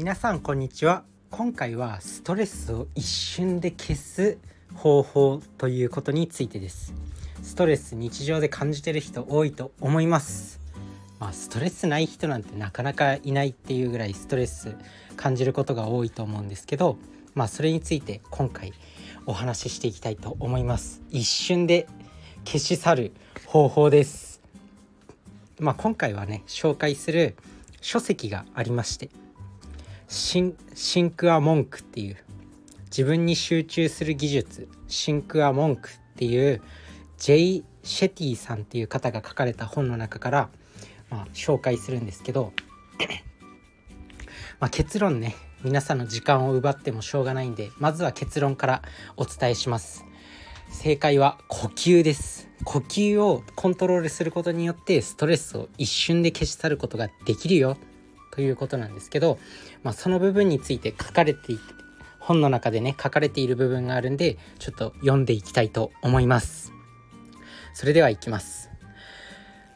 皆さんこんにちは。今回はストレスを一瞬で消す方法ということについてです。ストレス日常で感じてる人多いと思います。まあ、ストレスない人なんてなかなかいないっていうぐらいストレス感じることが多いと思うんですけどまあそれについて今回お話ししていきたいと思います。一瞬で消し去る方法です。まあ今回はね紹介する書籍がありましてシンシンクアモンクっていう自分に集中する技術シンクアモンクっていうジェイ・シェティさんっていう方が書かれた本の中から、まあ、紹介するんですけど、まあ、結論ね。皆さんの時間を奪ってもしょうがないんでまずは結論からお伝えします。正解は呼吸です。呼吸をコントロールすることによってストレスを一瞬で消し去ることができるよ。ということなんですけど、まあ、その部分について書かれていて本の中でね書かれている部分があるんでちょっと読んでいきたいと思います。それではいきます。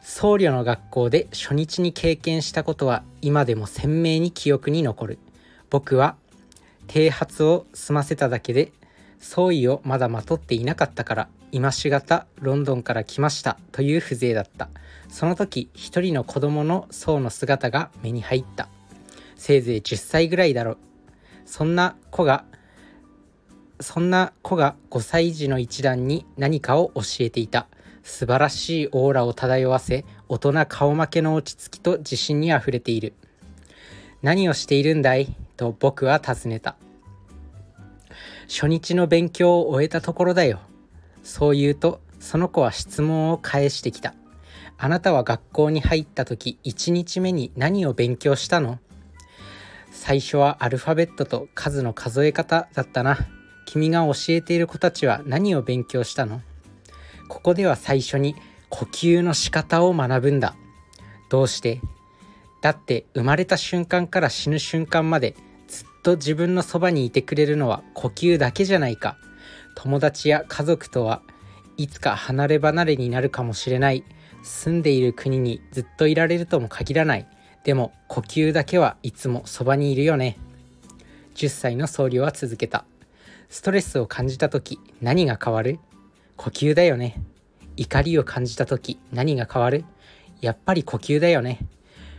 僧侶の学校で初日に経験したことは今でも鮮明に記憶に残る。僕は剃髪を済ませただけで総意をまだまとっていなかったから今しがたロンドンから来ましたという風情だった。その時一人の子供の僧の姿が目に入った。せいぜい10歳ぐらいだろう。そんな子がそんな子が5歳児の一団に何かを教えていた。素晴らしいオーラを漂わせ大人顔負けの落ち着きと自信にあふれている。何をしているんだい？と僕は尋ねた。初日の勉強を終えたところだよ。そう言うとその子は質問を返してきた。あなたは学校に入った時1日目に何を勉強したの？最初はアルファベットと数の数え方だったな。君が教えている子たちは何を勉強したの？ここでは最初に呼吸の仕方を学ぶんだ。どうして？だって生まれた瞬間から死ぬ瞬間までずっと自分のそばにいてくれるのは呼吸だけじゃないか。友達や家族とはいつか離れ離れになるかもしれない。住んでいる国にずっといられるとも限らない。でも呼吸だけはいつもそばにいるよね。10歳の僧侶は続けた。ストレスを感じた時何が変わる？呼吸だよね。怒りを感じた時何が変わる？やっぱり呼吸だよね。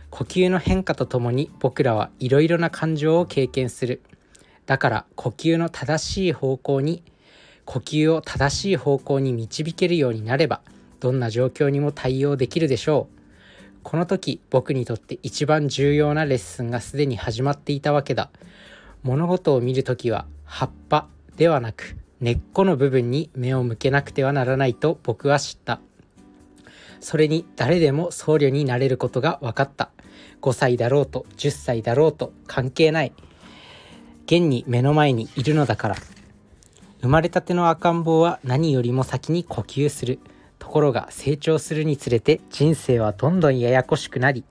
呼吸の変化とともに僕らはいろいろな感情を経験する。だから呼吸の正しい方向に呼吸を正しい方向に導けるようになればどんな状況にも対応できるでしょう。この時僕にとって一番重要なレッスンがすでに始まっていたわけだ。物事を見る時は葉っぱではなく根っこの部分に目を向けなくてはならないと僕は知った。それに誰でも僧侶になれることが分かった。5歳だろうと10歳だろうと関係ない。現に目の前にいるのだから。生まれたての赤ん坊は何よりも先に呼吸する。ところが成長するにつれて人生はどんどんややこしくなり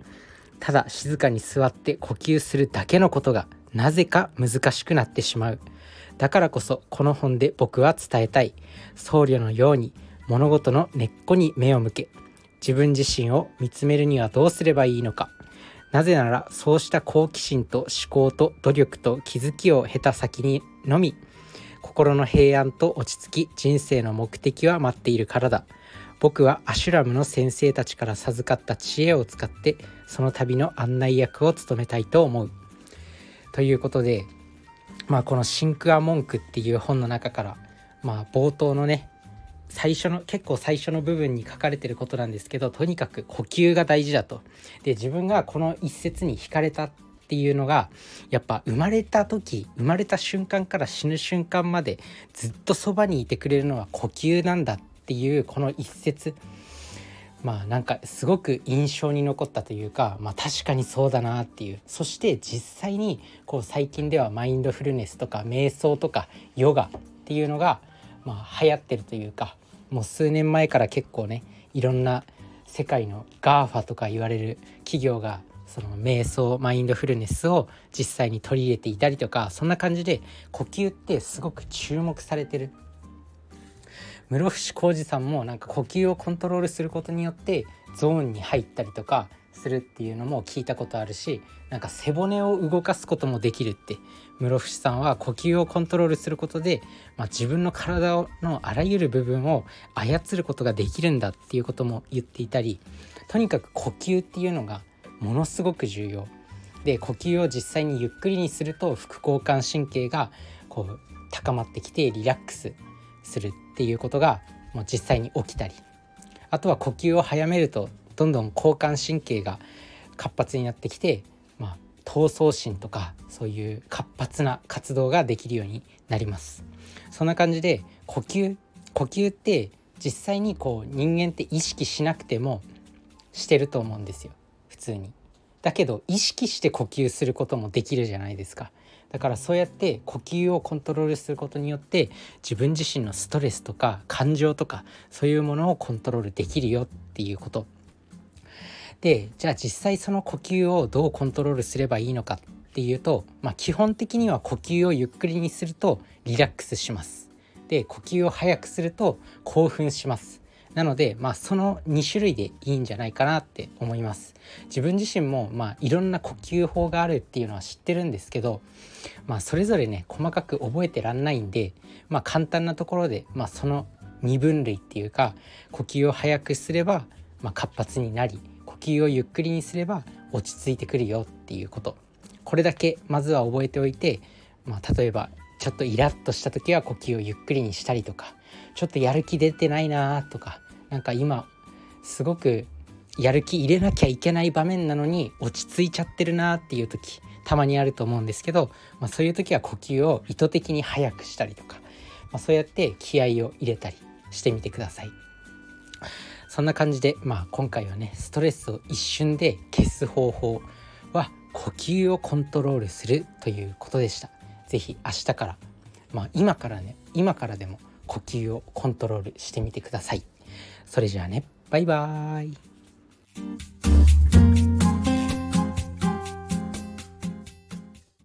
ただ静かに座って呼吸するだけのことがなぜか難しくなってしまう。だからこそこの本で僕は伝えたい。僧侶のように物事の根っこに目を向け自分自身を見つめるにはどうすればいいのか。なぜならそうした好奇心と思考と努力と気づきを経た先にのみ心の平安と落ち着き人生の目的は待っているからだ僕はアシュラムの先生たちから授かった知恵を使ってその旅の案内役を務めたいと思うということでまあこの「シンクア・モンク」っていう本の中からまあ冒頭のね最初の結構最初の部分に書かれてることなんですけどとにかく呼吸が大事だと。で自分がこの一節に惹かれたっていうのがやっぱ生まれた時生まれた瞬間から死ぬ瞬間までずっとそばにいてくれるのは呼吸なんだっていうこの一節。まあなんかすごく印象に残ったというかまあ確かにそうだなっていう。そして実際にこう最近ではマインドフルネスとか瞑想とかヨガっていうのがまあ流行ってるというかもう数年前から結構ねいろんな世界の GAFA とか言われる企業がその瞑想マインドフルネスを実際に取り入れていたりとかそんな感じで呼吸ってすごく注目されてる。室伏浩二さんもなんか呼吸をコントロールすることによってゾーンに入ったりとかするっていうのも聞いたことあるしなんか背骨を動かすこともできるって。室伏さんは呼吸をコントロールすることで、まあ、自分の体のあらゆる部分を操ることができるんだっていうことも言っていたりとにかく呼吸っていうのがものすごく重要。で呼吸を実際にゆっくりにすると副交感神経がこう高まってきてリラックスするっていうことがもう実際に起きたり。あとは呼吸を早めるとどんどん交感神経が活発になってきて、まあ、闘争心とかそういう活発な活動ができるようになります。そんな感じで呼吸呼吸って実際にこう人間って意識しなくてもしてると思うんですよ。普通にだけど意識して呼吸することもできるじゃないですかだからそうやって呼吸をコントロールすることによって自分自身のストレスとか感情とかそういうものをコントロールできるよっていうことでじゃあ実際その呼吸をどうコントロールすればいいのかっていうと、まあ、基本的には呼吸をゆっくりにするとリラックスします。で呼吸を速くすると興奮します。なので、まあ、その2種類でいいんじゃないかなって思います。自分自身も、まあ、いろんな呼吸法があるっていうのは知ってるんですけど、まあ、それぞれね細かく覚えてらんないんで、まあ、簡単なところで、まあ、その2分類っていうか呼吸を速くすれば、まあ、活発になり呼吸をゆっくりにすれば落ち着いてくるよっていうことこれだけまずは覚えておいて、まあ、例えばちょっとイラッとした時は呼吸をゆっくりにしたりとかちょっとやる気出てないなとかなんか今すごくやる気入れなきゃいけない場面なのに落ち着いちゃってるなっていう時たまにあると思うんですけど、まあ、そういう時は呼吸を意図的に速くしたりとか、まあ、そうやって気合を入れたりしてみてください。そんな感じで、まあ、今回はねストレスを一瞬で消す方法は呼吸をコントロールするということでした。是非明日から、まあ、今からね今からでも呼吸をコントロールしてみてください。それじゃあね。バイバーイ。